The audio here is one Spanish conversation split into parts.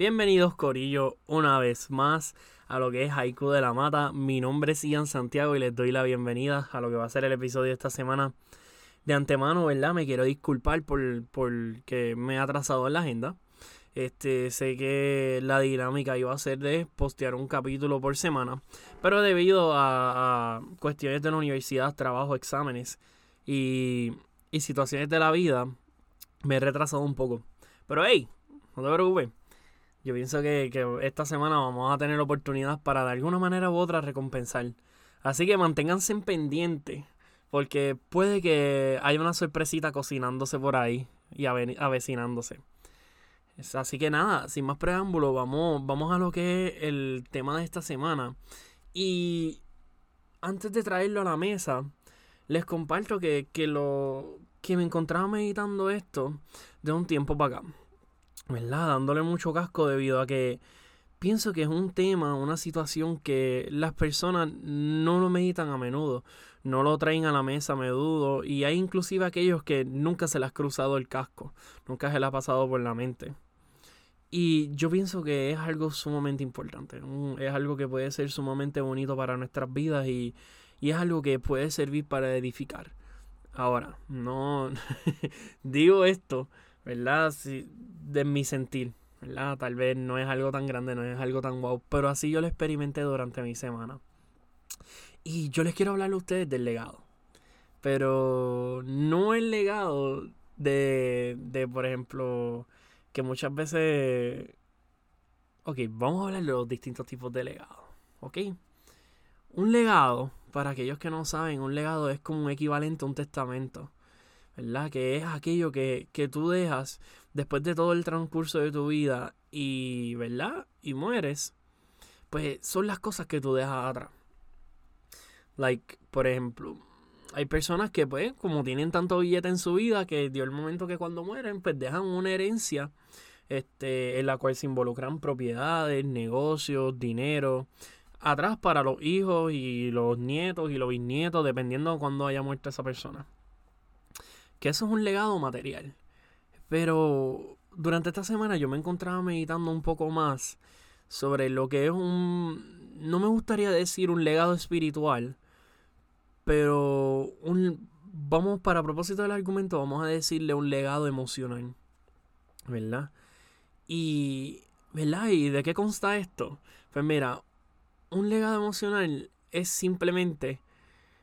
Bienvenidos Corillo una vez más a lo que es Haiku de la Mata. Mi nombre es Ian Santiago y les doy la bienvenida a lo que va a ser el episodio de esta semana. De antemano, ¿verdad? Me quiero disculpar por, por que me he atrasado en la agenda. Este, sé que la dinámica iba a ser de postear un capítulo por semana, pero debido a, a cuestiones de la universidad, trabajo, exámenes y, y situaciones de la vida, me he retrasado un poco. Pero hey, no te preocupes. Yo pienso que, esta semana vamos a tener oportunidad para de alguna manera u otra recompensar. Así que manténganse en pendiente. Porque puede que haya una sorpresita cocinándose por ahí y avecinándose. Así que nada, sin más preámbulo, vamos, vamos a lo que es el tema de esta semana. Y antes de traerlo a la mesa, les comparto que, que lo que me encontraba meditando esto de un tiempo para acá. ¿Verdad? Dándole mucho casco debido a que pienso que es un tema, una situación que las personas no lo meditan a menudo, no lo traen a la mesa a menudo y hay inclusive aquellos que nunca se les ha cruzado el casco, nunca se les ha pasado por la mente. Y yo pienso que es algo sumamente importante, es algo que puede ser sumamente bonito para nuestras vidas y, y es algo que puede servir para edificar. Ahora, no digo esto ¿verdad? de mi sentir, ¿verdad? Tal vez no es algo tan grande, no es algo tan wow, pero así yo lo experimenté durante mi semana. Y yo les quiero hablar a ustedes del legado. Pero no el legado de, de, por ejemplo, que muchas veces... Ok, vamos a hablar de los distintos tipos de legado. ¿Ok? Un legado, para aquellos que no saben, un legado es como un equivalente a un testamento. ¿Verdad? Que es aquello que, tú dejas después de todo el transcurso de tu vida y, ¿verdad? Y mueres, pues son las cosas que tú dejas atrás. Like, por ejemplo, hay personas que, pues, como tienen tanto billete en su vida, que dio el momento que cuando mueren, pues dejan una herencia este, en la cual se involucran propiedades, negocios, dinero, atrás para los hijos y los nietos y los bisnietos, dependiendo de cuándo haya muerto esa persona que eso es un legado material. Pero durante esta semana yo me encontraba meditando un poco más sobre lo que es un... No me gustaría decir un legado espiritual, pero un... Vamos, para propósito del argumento, vamos a decirle un legado emocional. ¿Verdad? Y... ¿Verdad? ¿Y de qué consta esto? Pues mira, un legado emocional es simplemente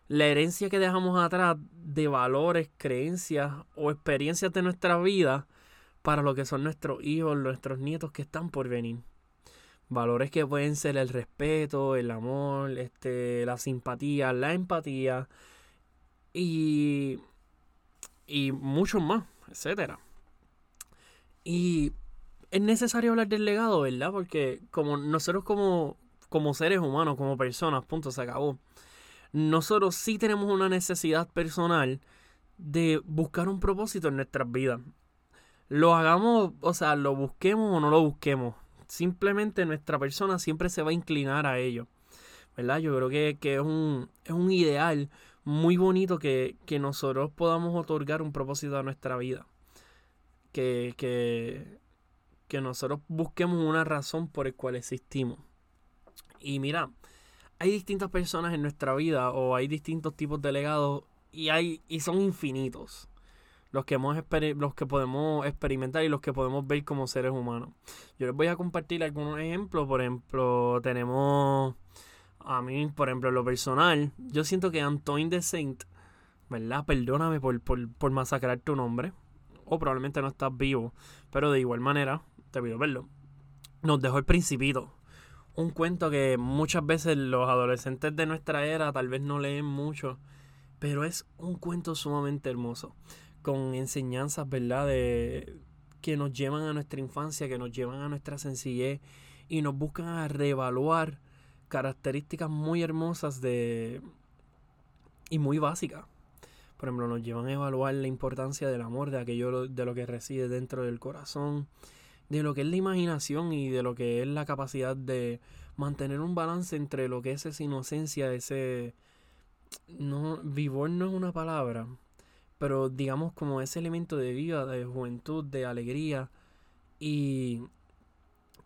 la herencia que dejamos atrás de valores, creencias o experiencias de nuestra vida para lo que son nuestros hijos, nuestros nietos que están por venir. Valores que pueden ser el respeto, el amor, este, la simpatía, la empatía y, y mucho más, etcétera. Y es necesario hablar del legado, ¿verdad? Porque como nosotros como, como seres humanos, como personas, punto, se acabó nosotros sí tenemos una necesidad personal de buscar un propósito en nuestras vidas. Lo hagamos, o sea, lo busquemos o no lo busquemos. Simplemente nuestra persona siempre se va a inclinar a ello. ¿Verdad? Yo creo que, es, un, es un ideal muy bonito que, que, nosotros podamos otorgar un propósito a nuestra vida. Que, que, que nosotros busquemos una razón por la cual existimos. Y mira, hay distintas personas en nuestra vida o hay distintos tipos de legados y hay y son infinitos los que hemos los que podemos experimentar y los que podemos ver como seres humanos. Yo les voy a compartir algunos ejemplos, por ejemplo, tenemos a mí, por ejemplo, en lo personal, yo siento que Antoine de Saint, ¿verdad? Perdóname por, por, por masacrar tu nombre, o probablemente no estás vivo, pero de igual manera, te pido verlo. Nos dejó el principito un cuento que muchas veces los adolescentes de nuestra era tal vez no leen mucho, pero es un cuento sumamente hermoso, con enseñanzas, ¿verdad?, de, que nos llevan a nuestra infancia, que nos llevan a nuestra sencillez y nos buscan a reevaluar características muy hermosas de y muy básicas. Por ejemplo, nos llevan a evaluar la importancia del amor, de aquello de lo que reside dentro del corazón, de lo que es la imaginación y de lo que es la capacidad de mantener un balance entre lo que es esa inocencia, ese... No, vivor no es una palabra, pero digamos como ese elemento de vida, de juventud, de alegría y,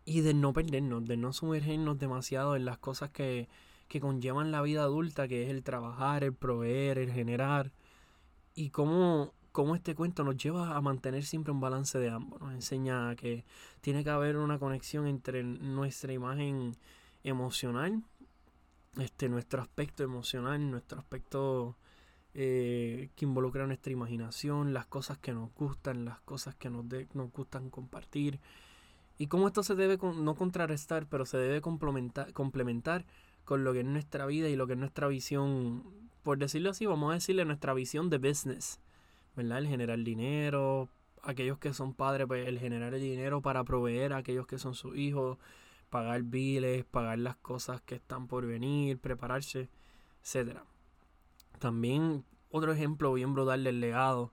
y de no perdernos, de no sumergirnos demasiado en las cosas que, que conllevan la vida adulta, que es el trabajar, el proveer, el generar, y cómo, cómo este cuento nos lleva a mantener siempre un balance de ambos. Nos enseña que tiene que haber una conexión entre nuestra imagen emocional, este, nuestro aspecto emocional, nuestro aspecto eh, que involucra nuestra imaginación, las cosas que nos gustan, las cosas que nos, nos gustan compartir. Y cómo esto se debe no contrarrestar, pero se debe complementar, complementar con lo que es nuestra vida y lo que es nuestra visión, por decirlo así, vamos a decirle nuestra visión de business, ¿verdad? El generar dinero, aquellos que son padres, pues el generar el dinero para proveer a aquellos que son sus hijos, pagar biles, pagar las cosas que están por venir, prepararse, etcétera. También otro ejemplo bien brutal del legado.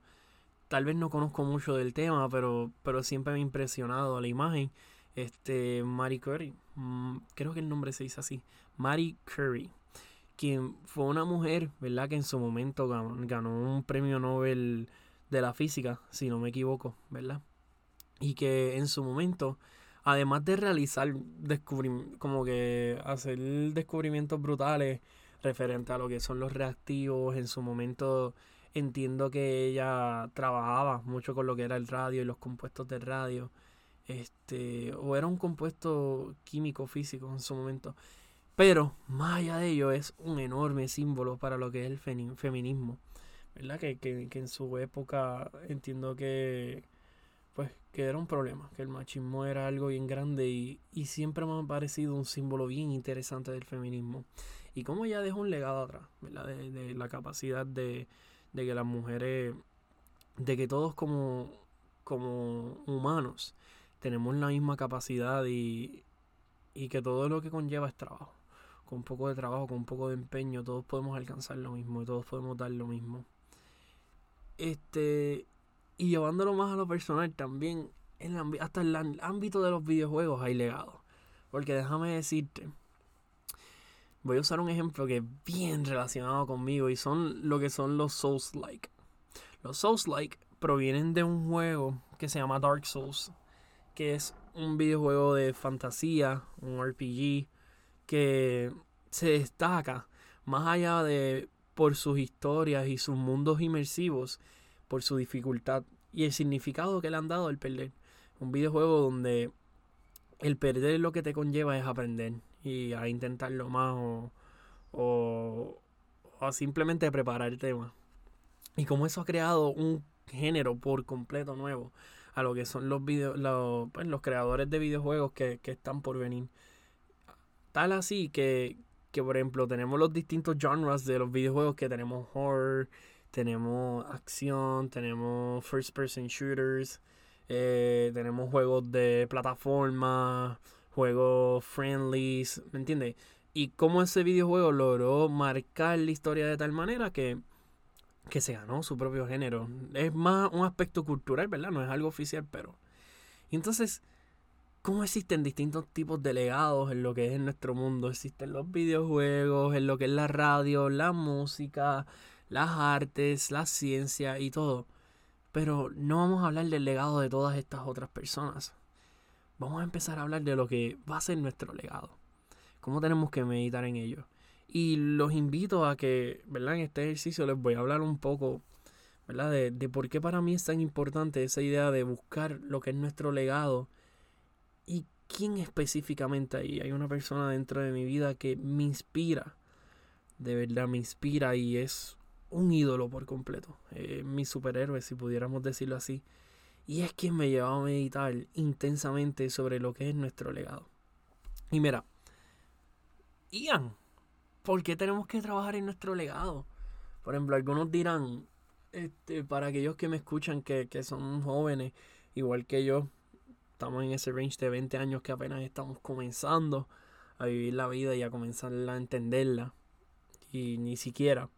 Tal vez no conozco mucho del tema, pero, pero siempre me ha impresionado la imagen. Este, Marie Curry, mm, creo que el nombre se dice así, Marie Curry, quien fue una mujer, ¿verdad? Que en su momento ganó, un premio Nobel de la física, si no me equivoco, ¿verdad? Y que en su momento, además de realizar como que hacer descubrimientos brutales referente a lo que son los reactivos, en su momento entiendo que ella trabajaba mucho con lo que era el radio y los compuestos de radio. Este, o era un compuesto químico físico en su momento. Pero más allá de ello es un enorme símbolo para lo que es el feminismo. ¿Verdad? Que, que, en su época entiendo que pues que era un problema, que el machismo era algo bien grande y, y siempre me ha parecido un símbolo bien interesante del feminismo. Y cómo ya dejó un legado atrás, ¿verdad? De, de la capacidad de, de, que las mujeres, de que todos como, como humanos tenemos la misma capacidad y, y que todo lo que conlleva es trabajo con un poco de trabajo, con un poco de empeño, todos podemos alcanzar lo mismo y todos podemos dar lo mismo. Este, y llevándolo más a lo personal también, en hasta en el ámbito de los videojuegos hay legado. Porque déjame decirte, voy a usar un ejemplo que es bien relacionado conmigo y son lo que son los Souls-like. Los Souls-like provienen de un juego que se llama Dark Souls, que es un videojuego de fantasía, un RPG que se destaca más allá de por sus historias y sus mundos inmersivos, por su dificultad y el significado que le han dado al perder. Un videojuego donde el perder lo que te conlleva es aprender y a intentarlo más o, o, simplemente prepararte más. Y como eso ha creado un género por completo nuevo a lo que son los, video, los, pues, los creadores de videojuegos que, que están por venir. Tal así que, que, por ejemplo, tenemos los distintos genres de los videojuegos que tenemos horror, tenemos acción, tenemos first person shooters, eh, tenemos juegos de plataforma, juegos friendlies, ¿me entiendes? Y cómo ese videojuego logró marcar la historia de tal manera que, que se ganó su propio género. Es más un aspecto cultural, ¿verdad? No es algo oficial, pero... Entonces cómo existen distintos tipos de legados en lo que es nuestro mundo. Existen los videojuegos, en lo que es la radio, la música, las artes, la ciencia y todo. Pero no vamos a hablar del legado de todas estas otras personas. Vamos a empezar a hablar de lo que va a ser nuestro legado. Cómo tenemos que meditar en ello. Y los invito a que, ¿verdad? En este ejercicio les voy a hablar un poco, ¿verdad? De, de por qué para mí es tan importante esa idea de buscar lo que es nuestro legado ¿Y quién específicamente ahí? Hay una persona dentro de mi vida que me inspira. De verdad me inspira y es un ídolo por completo. mi superhéroe, si pudiéramos decirlo así. Y es quien me lleva a meditar intensamente sobre lo que es nuestro legado. Y mira, Ian, ¿por qué tenemos que trabajar en nuestro legado? Por ejemplo, algunos dirán, este, para aquellos que me escuchan que, que son jóvenes, igual que yo, estamos en ese range de 20 años que apenas estamos comenzando a vivir la vida y a comenzar a entenderla. Y ni siquiera.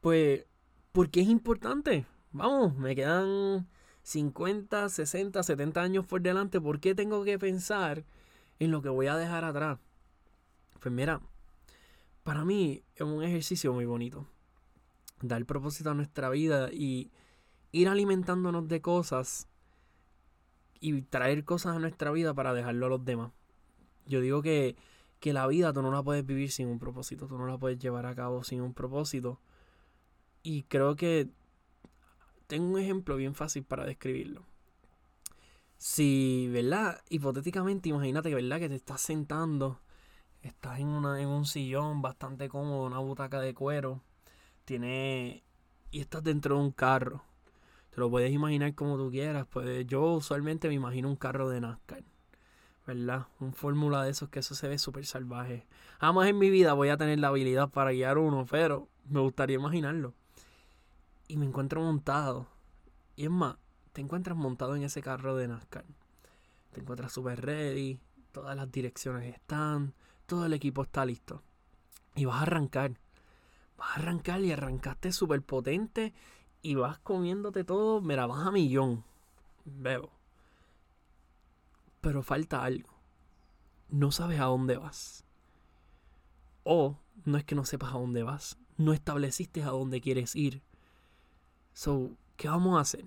Pues, porque es importante. Vamos, me quedan 50, 60, 70 años por delante. ¿Por qué tengo que pensar en lo que voy a dejar atrás? Pues mira, para mí es un ejercicio muy bonito. Dar propósito a nuestra vida y ir alimentándonos de cosas y traer cosas a nuestra vida para dejarlo a los demás. Yo digo que, que la vida tú no la puedes vivir sin un propósito, tú no la puedes llevar a cabo sin un propósito. Y creo que tengo un ejemplo bien fácil para describirlo. Si, ¿verdad? Hipotéticamente, imagínate ¿verdad? Que te estás sentando, estás en, una, en un sillón bastante cómodo, una butaca de cuero, tiene y estás dentro de un carro. Te lo puedes imaginar como tú quieras. Pues yo usualmente me imagino un carro de NASCAR. ¿Verdad? Un fórmula de esos que eso se ve súper salvaje. Jamás en mi vida voy a tener la habilidad para guiar uno, pero me gustaría imaginarlo. Y me encuentro montado. Y es más, te encuentras montado en ese carro de NASCAR. Te encuentras súper ready. Todas las direcciones están. Todo el equipo está listo. Y vas a arrancar. Vas a arrancar y arrancaste súper potente y vas comiéndote todo, mira, vas a millón. Veo. Pero falta algo. No sabes a dónde vas. O no es que no sepas a dónde vas. No estableciste a dónde quieres ir. So, ¿qué vamos a hacer?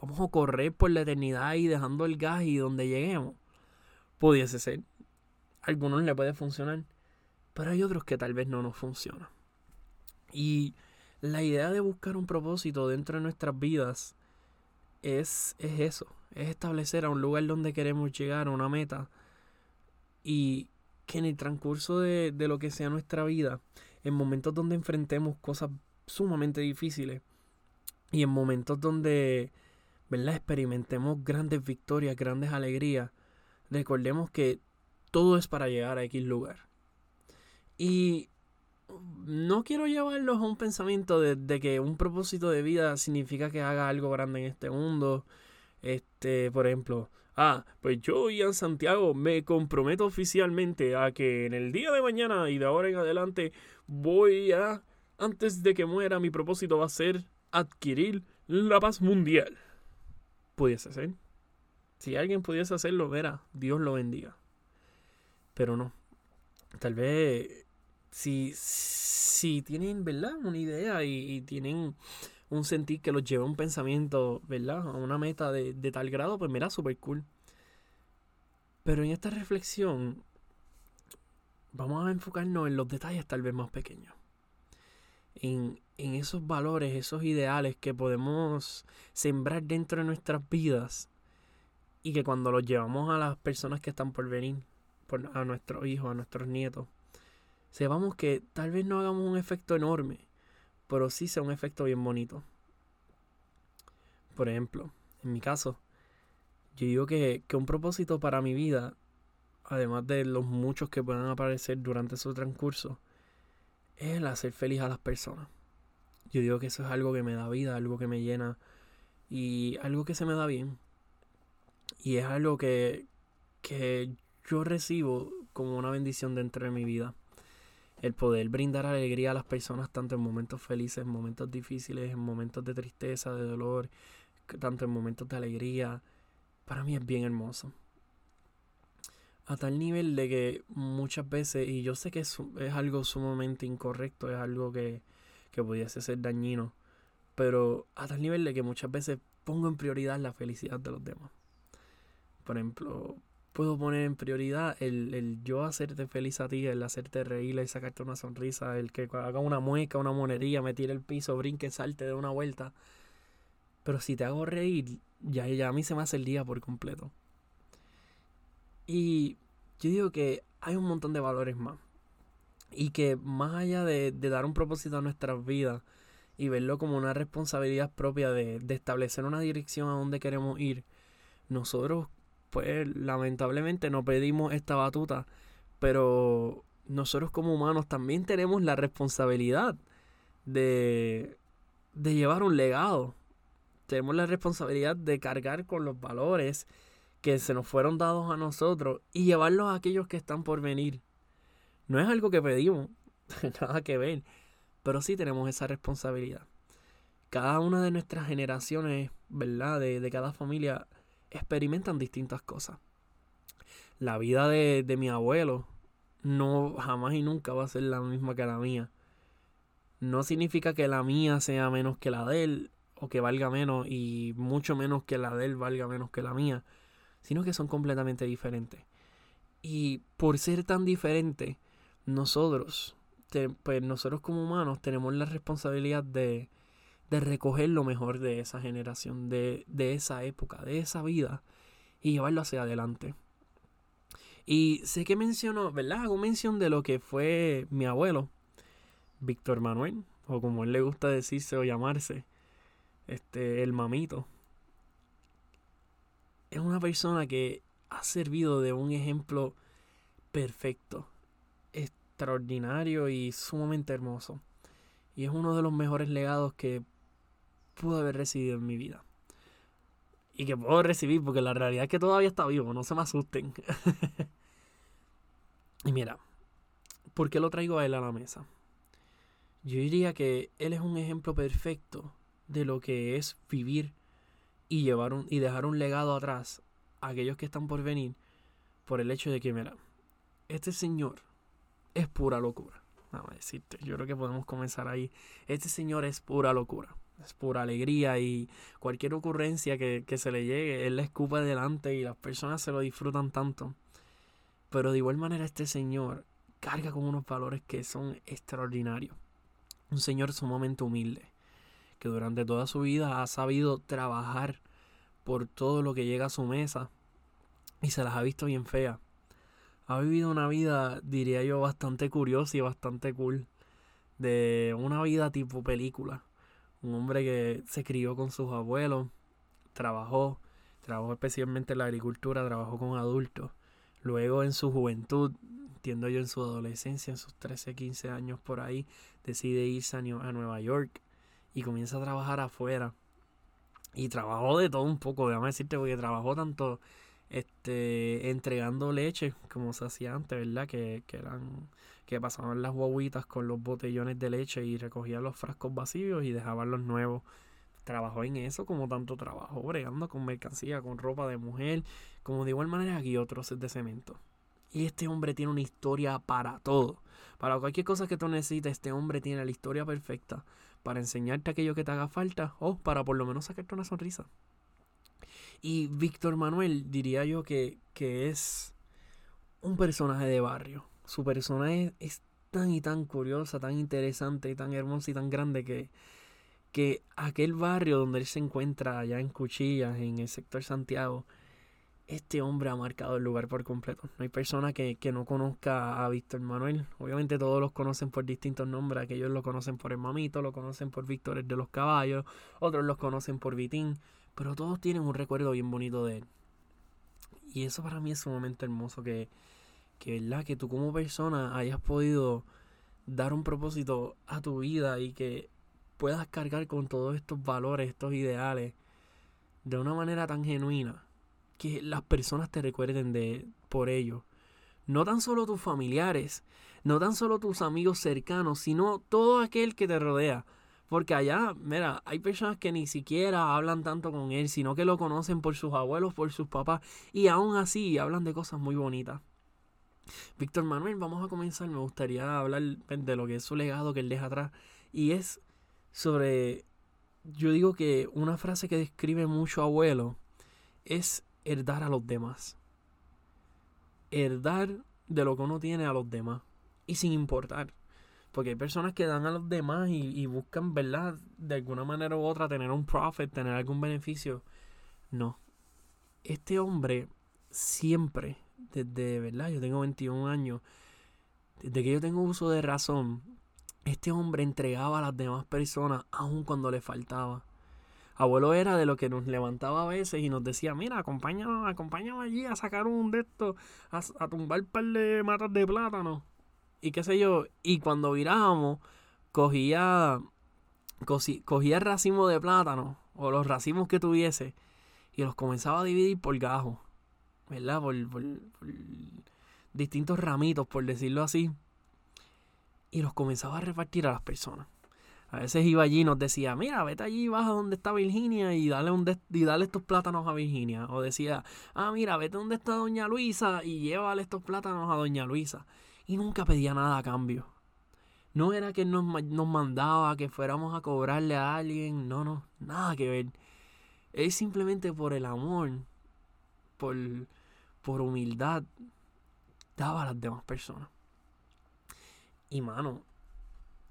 Vamos a correr por la eternidad y dejando el gas y donde lleguemos. Pudiese ser. Algunos le puede funcionar. Pero hay otros que tal vez no nos funcionan. Y la idea de buscar un propósito dentro de nuestras vidas es, es eso, es establecer a un lugar donde queremos llegar, a una meta, y que en el transcurso de, de lo que sea nuestra vida, en momentos donde enfrentemos cosas sumamente difíciles, y en momentos donde, ¿verdad? Experimentemos grandes victorias, grandes alegrías, recordemos que todo es para llegar a X lugar. Y no quiero llevarlos a un pensamiento de, que un propósito de vida significa que haga algo grande en este mundo. Este, por ejemplo, ah, pues yo, Ian Santiago, me comprometo oficialmente a que en el día de mañana y de ahora en adelante voy a, antes de que muera, mi propósito va a ser adquirir la paz mundial. Pudiese ser. Si alguien pudiese hacerlo, verá, Dios lo bendiga. Pero no. Tal vez si, si tienen, ¿verdad? Una idea y, tienen un sentir que los lleva a un pensamiento, ¿verdad? A una meta de, tal grado, pues mira, súper cool. Pero en esta reflexión vamos a enfocarnos en los detalles tal vez más pequeños. En, en esos valores, esos ideales que podemos sembrar dentro de nuestras vidas y que cuando los llevamos a las personas que están por venir, a nuestros hijos, a nuestros nietos, sepamos que tal vez no hagamos un efecto enorme, pero sí sea un efecto bien bonito. Por ejemplo, en mi caso, yo digo que, un propósito para mi vida, además de los muchos que puedan aparecer durante su transcurso, es el hacer feliz a las personas. Yo digo que eso es algo que me da vida, algo que me llena y algo que se me da bien. Y es algo que, que yo recibo como una bendición dentro de mi vida el poder brindar alegría a las personas tanto en momentos felices, en momentos difíciles, en momentos de tristeza, de dolor, tanto en momentos de alegría, para mí es bien hermoso. A tal nivel de que muchas veces, y yo sé que es, es algo sumamente incorrecto, es algo que, que pudiese ser dañino, pero a tal nivel de que muchas veces pongo en prioridad la felicidad de los demás. Por ejemplo, puedo poner en prioridad el, el, yo hacerte feliz a ti, el hacerte reír, el sacarte una sonrisa, el que haga una mueca, una monería, me tire el piso, brinque, salte de una vuelta. Pero si te hago reír, ya, ya a mí se me hace el día por completo. Y yo digo que hay un montón de valores más. Y que más allá de, de dar un propósito a nuestras vidas y verlo como una responsabilidad propia de, de establecer una dirección a donde queremos ir, nosotros pues lamentablemente no pedimos esta batuta, pero nosotros como humanos también tenemos la responsabilidad de, de llevar un legado. Tenemos la responsabilidad de cargar con los valores que se nos fueron dados a nosotros y llevarlos a aquellos que están por venir. No es algo que pedimos, nada que ver, pero sí tenemos esa responsabilidad. Cada una de nuestras generaciones, ¿verdad? De, de cada familia experimentan distintas cosas. La vida de, de mi abuelo no jamás y nunca va a ser la misma que la mía. No significa que la mía sea menos que la de él o que valga menos y mucho menos que la de él valga menos que la mía, sino que son completamente diferentes. Y por ser tan diferente, nosotros, pues nosotros como humanos tenemos la responsabilidad de, de recoger lo mejor de esa generación, de, de esa época, de esa vida y llevarlo hacia adelante. Y sé que menciono, ¿verdad? Hago mención de lo que fue mi abuelo, Víctor Manuel, o como él le gusta decirse o llamarse, este, el mamito. Es una persona que ha servido de un ejemplo perfecto, extraordinario y sumamente hermoso. Y es uno de los mejores legados que pude haber recibido en mi vida. Y que puedo recibir, porque la realidad es que todavía está vivo, no se me asusten. y mira, ¿por qué lo traigo a él a la mesa? Yo diría que él es un ejemplo perfecto de lo que es vivir y llevar un, y dejar un legado atrás a aquellos que están por venir por el hecho de que, mira, este señor es pura locura. Vamos a decirte, yo creo que podemos comenzar ahí. Este señor es pura locura, es pura alegría y cualquier ocurrencia que, que se le llegue, él la escupa adelante y las personas se lo disfrutan tanto. Pero de igual manera este señor carga con unos valores que son extraordinarios un señor sumamente humilde, que durante toda su vida ha sabido trabajar por todo lo que llega a su mesa y se las ha visto bien feas. Ha vivido una vida, diría yo, bastante curiosa y bastante cool. De una vida tipo película. Un hombre que se crió con sus abuelos, trabajó, trabajó especialmente en la agricultura, trabajó con adultos. Luego en su juventud entiendo yo en su adolescencia, en sus 13, 15 años por ahí, decide irse a, Nueva York y comienza a trabajar afuera. Y trabajó de todo un poco, déjame decirte, porque trabajó tanto este entregando leche como se hacía antes, ¿verdad? Que, que eran que pasaban las guaguitas con los botellones de leche y recogían los frascos vacíos y dejaban los nuevos. Trabajó en eso como tanto trabajo, bregando con mercancía, con ropa de mujer, como de igual manera aquí otros de cemento. Y este hombre tiene una historia para todo. Para cualquier cosa que tú necesites, este hombre tiene la historia perfecta para enseñarte aquello que te haga falta o para por lo menos sacarte una sonrisa. Y Víctor Manuel diría yo que, que es un personaje de barrio. Su personaje es tan y tan curiosa, tan interesante, y tan hermosa y tan grande que, que aquel barrio donde él se encuentra allá en Cuchillas, en el sector Santiago, este hombre ha marcado el lugar por completo. No hay persona que, no conozca a Víctor Manuel. Obviamente todos los conocen por distintos nombres. Aquellos lo conocen por el mamito, lo conocen por Víctor de los caballos, otros los conocen por Vitín. Pero todos tienen un recuerdo bien bonito de él. Y eso para mí es sumamente hermoso que, que, ¿verdad? que tú como persona hayas podido dar un propósito a tu vida y que puedas cargar con todos estos valores, estos ideales, de una manera tan genuina que las personas te recuerden de por ello. No tan solo tus familiares, no tan solo tus amigos cercanos, sino todo aquel que te rodea. Porque allá, mira, hay personas que ni siquiera hablan tanto con él, sino que lo conocen por sus abuelos, por sus papás, y aún así hablan de cosas muy bonitas. Víctor Manuel, vamos a comenzar. Me gustaría hablar de lo que es su legado que él deja atrás. Y es sobre, yo digo que una frase que describe mucho abuelo es herdar a los demás. Herdar de lo que uno tiene a los demás. Y sin importar. Porque hay personas que dan a los demás y, buscan, ¿verdad? De alguna manera u otra tener un profit, tener algún beneficio. No. Este hombre siempre, desde, ¿verdad? Yo tengo 21 años. Desde que yo tengo uso de razón, este hombre entregaba a las demás personas aun cuando le faltaba. Abuelo era de lo que nos levantaba a veces y nos decía, mira, acompáñame, acompáñame allí a sacar un de estos, a, tumbar un par de matas de plátano. Y qué sé yo. Y cuando virábamos, cogía, cogía el racimo de plátano o los racimos que tuviese y los comenzaba a dividir por gajos, ¿verdad? por distintos ramitos, por decirlo así. Y los comenzaba a repartir a las personas. A veces iba allí y nos decía, mira, vete allí, baja donde está Virginia y dale, un y dale estos plátanos a Virginia. O decía, ah, mira, vete donde está Doña Luisa y llévale estos plátanos a Doña Luisa. Y nunca pedía nada a cambio. No era que nos, nos mandaba que fuéramos a cobrarle a alguien. No, no, nada que ver. Es simplemente por el amor, por, por humildad, daba a las demás personas. Y mano,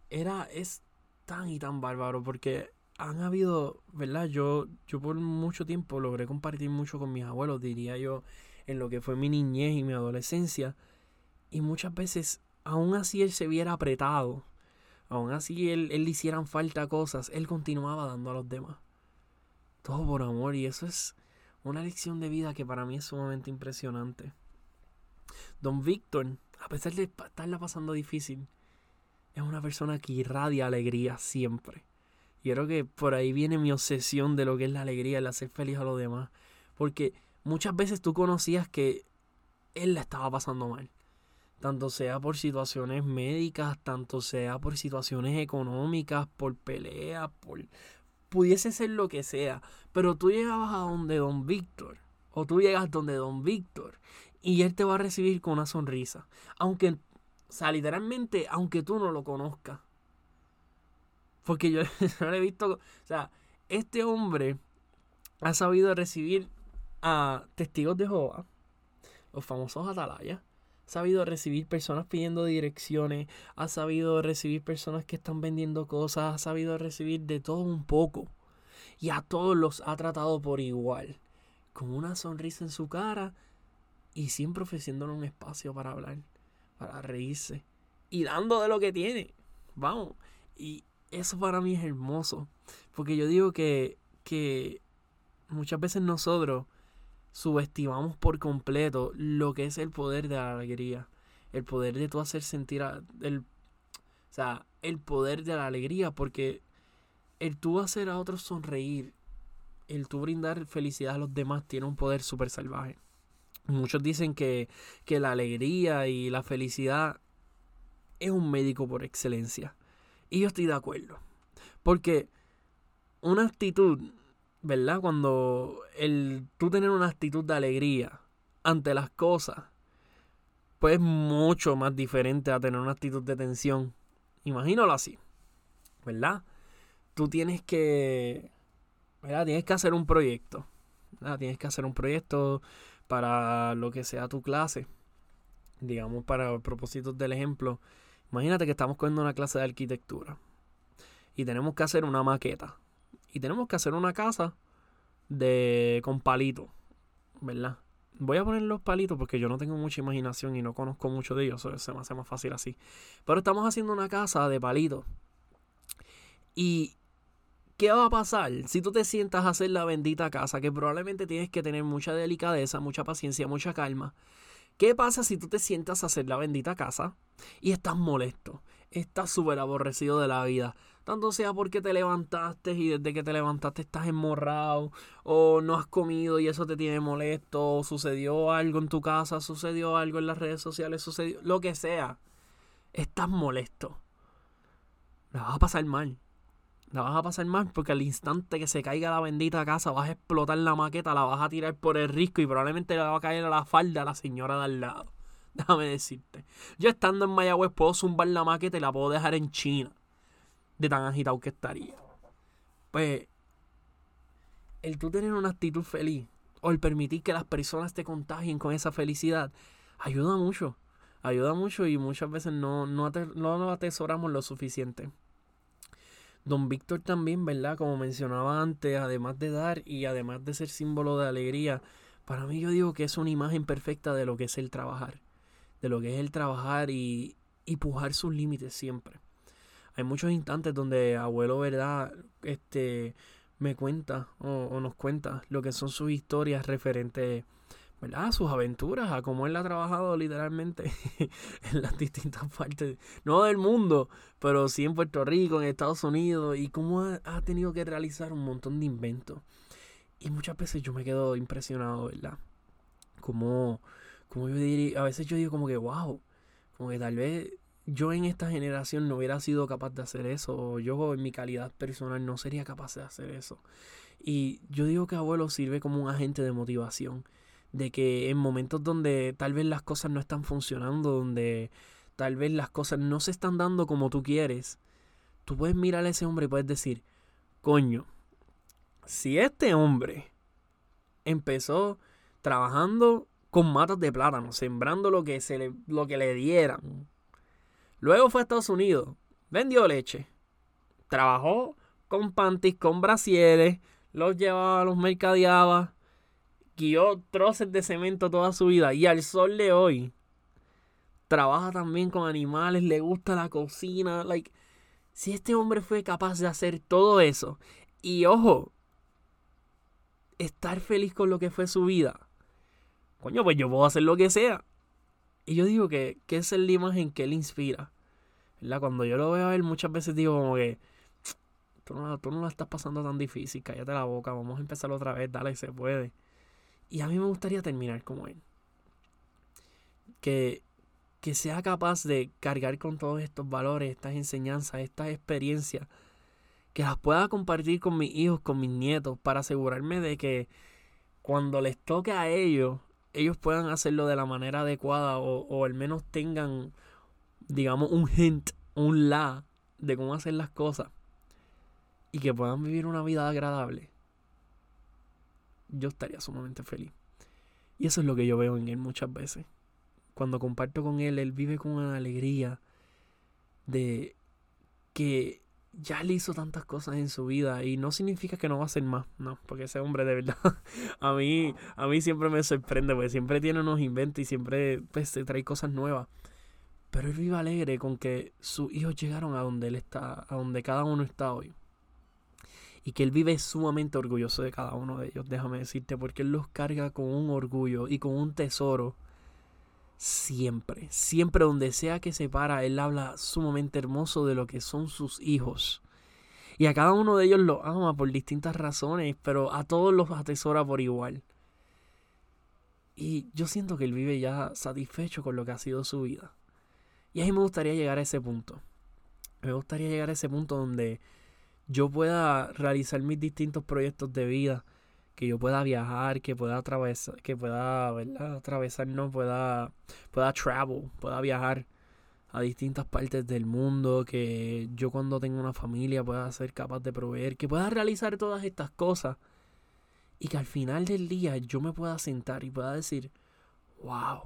era, es tan y tan bárbaro porque han habido, ¿verdad? Yo, yo por mucho tiempo logré compartir mucho con mis abuelos, diría yo, en lo que fue mi niñez y mi adolescencia. Y muchas veces, aún así él se viera apretado, aún así él, él le hicieran falta cosas, él continuaba dando a los demás. Todo por amor y eso es una lección de vida que para mí es sumamente impresionante. Don Víctor, a pesar de estarla pasando difícil, es una persona que irradia alegría siempre. Y creo que por ahí viene mi obsesión de lo que es la alegría, el hacer feliz a los demás. Porque muchas veces tú conocías que él la estaba pasando mal. Tanto sea por situaciones médicas, tanto sea por situaciones económicas, por peleas, por... Pudiese ser lo que sea. Pero tú llegabas a donde Don Víctor. O tú llegas donde Don Víctor. Y él te va a recibir con una sonrisa. Aunque o sea, literalmente, aunque tú no lo conozcas. Porque yo no lo he visto. O sea, este hombre ha sabido recibir a testigos de Jehová, los famosos atalayas. Sabido recibir personas pidiendo direcciones. Ha sabido recibir personas que están vendiendo cosas. Ha sabido recibir de todo un poco. Y a todos los ha tratado por igual. Con una sonrisa en su cara. Y siempre ofreciéndole un espacio para hablar para reírse y dando de lo que tiene. Vamos. Y eso para mí es hermoso. Porque yo digo que, que muchas veces nosotros subestimamos por completo lo que es el poder de la alegría. El poder de tú hacer sentir el, o sea, el poder de la alegría. Porque el tú hacer a otros sonreír, el tú brindar felicidad a los demás tiene un poder súper salvaje. Muchos dicen que, la alegría y la felicidad es un médico por excelencia. Y yo estoy de acuerdo. Porque una actitud, ¿verdad? Cuando el tú tener una actitud de alegría ante las cosas, pues es mucho más diferente a tener una actitud de tensión. Imagínalo así, ¿verdad? Tú tienes que, ¿verdad? Tienes que hacer un proyecto. Tienes que hacer un proyecto para lo que sea tu clase. Digamos, para propósitos del ejemplo, imagínate que estamos cogiendo una clase de arquitectura y tenemos que hacer una maqueta y tenemos que hacer una casa de con palitos, ¿verdad? Voy a poner los palitos porque yo no tengo mucha imaginación y no conozco mucho de ellos, se me hace más fácil así. Pero estamos haciendo una casa de palitos. Y ¿Qué va a pasar si tú te sientas a hacer la bendita casa? Que probablemente tienes que tener mucha delicadeza, mucha paciencia, mucha calma. ¿Qué pasa si tú te sientas a hacer la bendita casa y estás molesto? Estás súper aborrecido de la vida. Tanto sea porque te levantaste y desde que te levantaste estás enmorrado, o no has comido y eso te tiene molesto, o sucedió algo en tu casa, sucedió algo en las redes sociales, sucedió lo que sea. Estás molesto. La vas a pasar mal la vas a pasar mal porque al instante que se caiga la bendita casa vas a explotar la maqueta, la vas a tirar por el risco y probablemente le va a caer a la falda a la señora de al lado. Déjame decirte. Yo estando en Mayagüez puedo zumbar la maqueta y la puedo dejar en China. De tan agitado que estaría. Pues, el tú tener una actitud feliz o el permitir que las personas te contagien con esa felicidad ayuda mucho. Ayuda mucho y muchas veces no, no, no lo atesoramos lo suficiente. Don Víctor también, ¿verdad? Como mencionaba antes, además de dar y además de ser símbolo de alegría, para mí yo digo que es una imagen perfecta de lo que es el trabajar, de lo que es el trabajar y, y pujar sus límites siempre. Hay muchos instantes donde abuelo, ¿verdad? Este me cuenta o, nos cuenta lo que son sus historias referentes ¿verdad? sus aventuras, a cómo él ha trabajado literalmente en las distintas partes, no del mundo, pero sí en Puerto Rico, en Estados Unidos, y cómo ha, tenido que realizar un montón de inventos. Y muchas veces yo me quedo impresionado, ¿verdad? Como, como yo diría, a veces yo digo como que, wow, como que tal vez yo en esta generación no hubiera sido capaz de hacer eso, o yo en mi calidad personal no sería capaz de hacer eso. Y yo digo que abuelo sirve como un agente de motivación de que en momentos donde tal vez las cosas no están funcionando, donde tal vez las cosas no se están dando como tú quieres, tú puedes mirar a ese hombre y puedes decir, coño, si este hombre empezó trabajando con matas de plátano, sembrando lo que, se le, lo que le dieran. Luego fue a Estados Unidos, vendió leche, trabajó con panties, con brasieres, los llevaba, los mercadeaba, guió troces de cemento toda su vida y al sol de hoy trabaja también con animales, le gusta la cocina, like si este hombre fue capaz de hacer todo eso y ojo, estar feliz con lo que fue su vida. Coño, pues yo puedo hacer lo que sea. Y yo digo que, esa es la imagen que él inspira. ¿Verdad? Cuando yo lo veo a él, muchas veces digo como que tú no, tú no la estás pasando tan difícil, cállate la boca, vamos a empezar otra vez, dale, se puede. Y a mí me gustaría terminar como él. Que, que sea capaz de cargar con todos estos valores, estas enseñanzas, estas experiencias que las pueda compartir con mis hijos, con mis nietos, para asegurarme de que cuando les toque a ellos, ellos puedan hacerlo de la manera adecuada o, al menos tengan, digamos, un hint, un la de cómo hacer las cosas y que puedan vivir una vida agradable, yo estaría sumamente feliz. Y eso es lo que yo veo en él muchas veces. Cuando comparto con él, él vive con una alegría de que ya le hizo tantas cosas en su vida y no significa que no va a hacer más, no, porque ese hombre de verdad a mí a mí siempre me sorprende, porque siempre tiene unos inventos y siempre pues, se trae cosas nuevas. Pero él vive alegre con que sus hijos llegaron a donde él está, a donde cada uno está hoy. Y que él vive sumamente orgulloso de cada uno de ellos, déjame decirte, porque él los carga con un orgullo y con un tesoro siempre, siempre donde sea que se para, él habla sumamente hermoso de lo que son sus hijos. Y a cada uno de ellos lo ama por distintas razones, pero a todos los atesora por igual. Y yo siento que él vive ya satisfecho con lo que ha sido su vida. Y a mí me gustaría llegar a ese punto. Me gustaría llegar a ese punto donde yo pueda realizar mis distintos proyectos de vida que yo pueda viajar, que pueda atravesar, que pueda, ¿verdad? Atravesar, no, pueda, pueda travel, pueda viajar a distintas partes del mundo, que yo cuando tenga una familia pueda ser capaz de proveer, que pueda realizar todas estas cosas y que al final del día yo me pueda sentar y pueda decir, wow,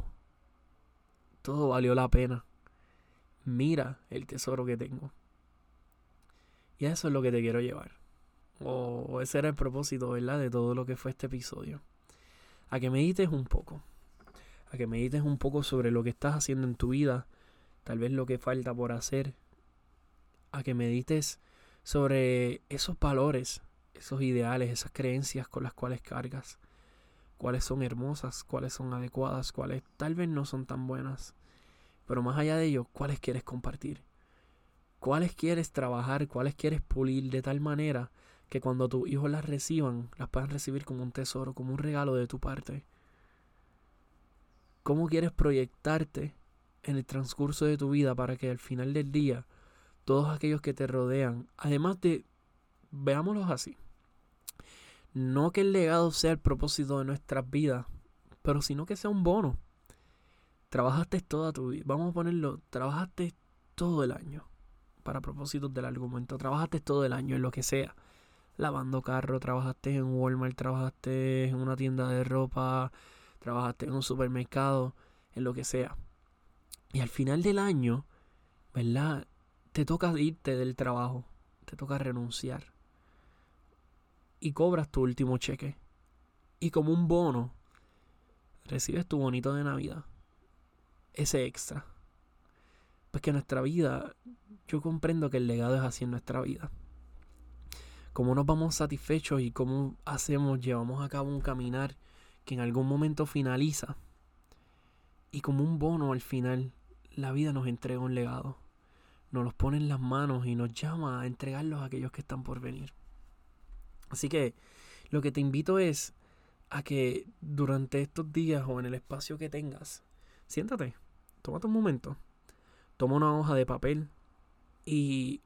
todo valió la pena. Mira el tesoro que tengo. Y eso es lo que te quiero llevar. O ese era el propósito, ¿verdad? De todo lo que fue este episodio. A que medites un poco. A que medites un poco sobre lo que estás haciendo en tu vida. Tal vez lo que falta por hacer. A que medites sobre esos valores, esos ideales, esas creencias con las cuales cargas. Cuáles son hermosas, cuáles son adecuadas, cuáles tal vez no son tan buenas. Pero más allá de ello, cuáles quieres compartir. Cuáles quieres trabajar, cuáles quieres pulir de tal manera que cuando tus hijos las reciban, las puedan recibir como un tesoro, como un regalo de tu parte. ¿Cómo quieres proyectarte en el transcurso de tu vida para que al final del día todos aquellos que te rodean, además de, veámoslos así, no que el legado sea el propósito de nuestras vidas, pero sino que sea un bono. Trabajaste toda tu vida, vamos a ponerlo, trabajaste todo el año, para propósitos del argumento, trabajaste todo el año en lo que sea lavando carro, trabajaste en Walmart, trabajaste en una tienda de ropa, trabajaste en un supermercado, en lo que sea. Y al final del año, ¿verdad? Te toca irte del trabajo, te toca renunciar. Y cobras tu último cheque. Y como un bono, recibes tu bonito de Navidad. Ese extra. Pues que nuestra vida, yo comprendo que el legado es así en nuestra vida cómo nos vamos satisfechos y cómo hacemos, llevamos a cabo un caminar que en algún momento finaliza. Y como un bono al final, la vida nos entrega un legado. Nos los pone en las manos y nos llama a entregarlos a aquellos que están por venir. Así que lo que te invito es a que durante estos días o en el espacio que tengas, siéntate, tómate un momento, toma una hoja de papel y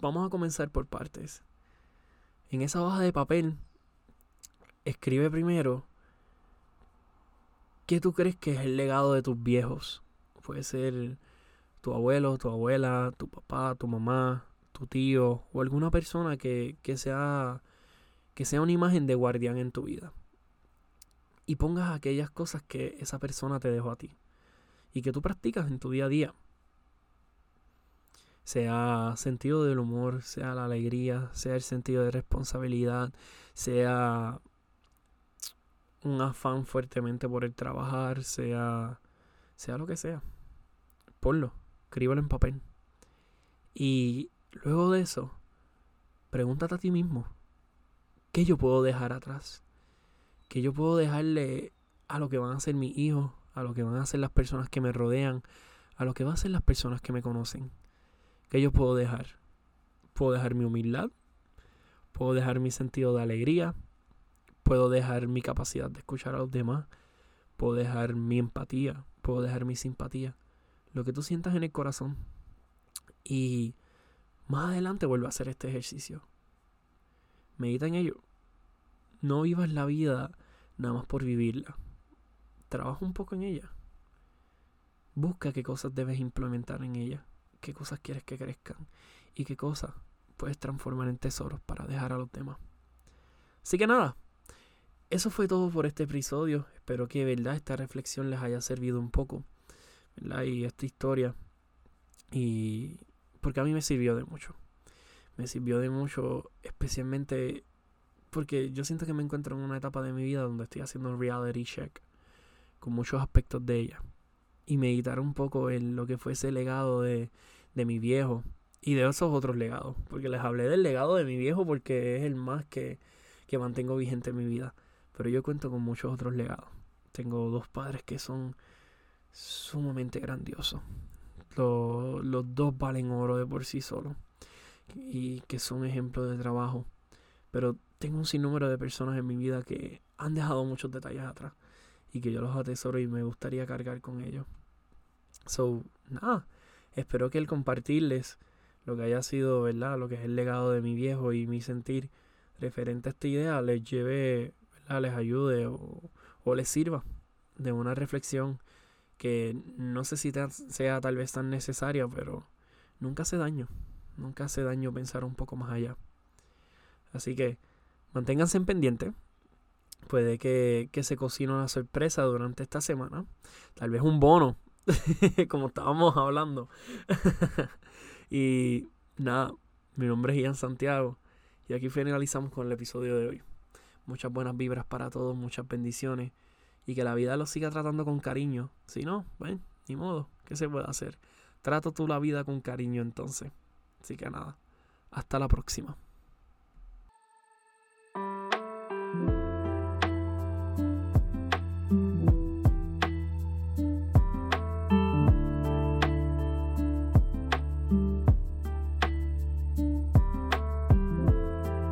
vamos a comenzar por partes en esa hoja de papel, escribe primero qué tú crees que es el legado de tus viejos. Puede ser tu abuelo, tu abuela, tu papá, tu mamá, tu tío o alguna persona que, que sea que sea una imagen de guardián en tu vida. y pongas aquellas cosas que esa persona te dejó a ti y que tú practicas en tu día a día. Sea sentido del humor, sea la alegría, sea el sentido de responsabilidad, sea un afán fuertemente por el trabajar, sea, sea lo que sea. Ponlo, escríbelo en papel. Y luego de eso, pregúntate a ti mismo, ¿qué yo puedo dejar atrás? ¿Qué yo puedo dejarle a lo que van a ser mis hijos, a lo que van a ser las personas que me rodean, a lo que van a ser las personas que me conocen? ¿Qué yo puedo dejar? Puedo dejar mi humildad, puedo dejar mi sentido de alegría, Puedo dejar mi capacidad de escuchar a los demás. Puedo dejar mi empatía. Puedo dejar mi simpatía. Lo que tú sientas en el corazón. Y más adelante vuelvo a hacer este ejercicio. Medita en ello. No vivas la vida nada más por vivirla. Trabaja un poco en ella. Busca qué cosas debes implementar en ella. Qué cosas quieres que crezcan. Y qué cosas puedes transformar en tesoros para dejar a los demás. Así que nada, eso fue todo por este episodio. Espero que, verdad, esta reflexión les haya servido un poco. Y esta historia. Y porque a mí me sirvió de mucho. Me sirvió de mucho, especialmente porque yo siento que me encuentro en una etapa de mi vida donde estoy haciendo un reality check con muchos aspectos de ella. Y meditar un poco en lo que fue ese legado de, de mi viejo y de esos otros legados. Porque les hablé del legado de mi viejo porque es el más que, que mantengo vigente en mi vida. Pero yo cuento con muchos otros legados. Tengo dos padres que son sumamente grandiosos. Los, los dos valen oro de por sí solos. Y que son ejemplos de trabajo. Pero tengo un sinnúmero de personas en mi vida que han dejado muchos detalles atrás. Y que yo los atesoro y me gustaría cargar con ellos. So, nada. Espero que el compartirles lo que haya sido, ¿verdad? Lo que es el legado de mi viejo y mi sentir referente a esta idea les lleve les ayude o, les sirva de una reflexión que no sé si sea tal vez tan necesaria, pero nunca hace daño. Nunca hace daño pensar un poco más allá. Así que manténganse en pendiente. Puede que, que se cocine una sorpresa durante esta semana. Tal vez un bono, como estábamos hablando. y nada, mi nombre es Ian Santiago. Y aquí finalizamos con el episodio de hoy muchas buenas vibras para todos, muchas bendiciones y que la vida los siga tratando con cariño. Si no, ven, ni modo, ¿qué se puede hacer? Trato tú la vida con cariño entonces. Así que nada, hasta la próxima.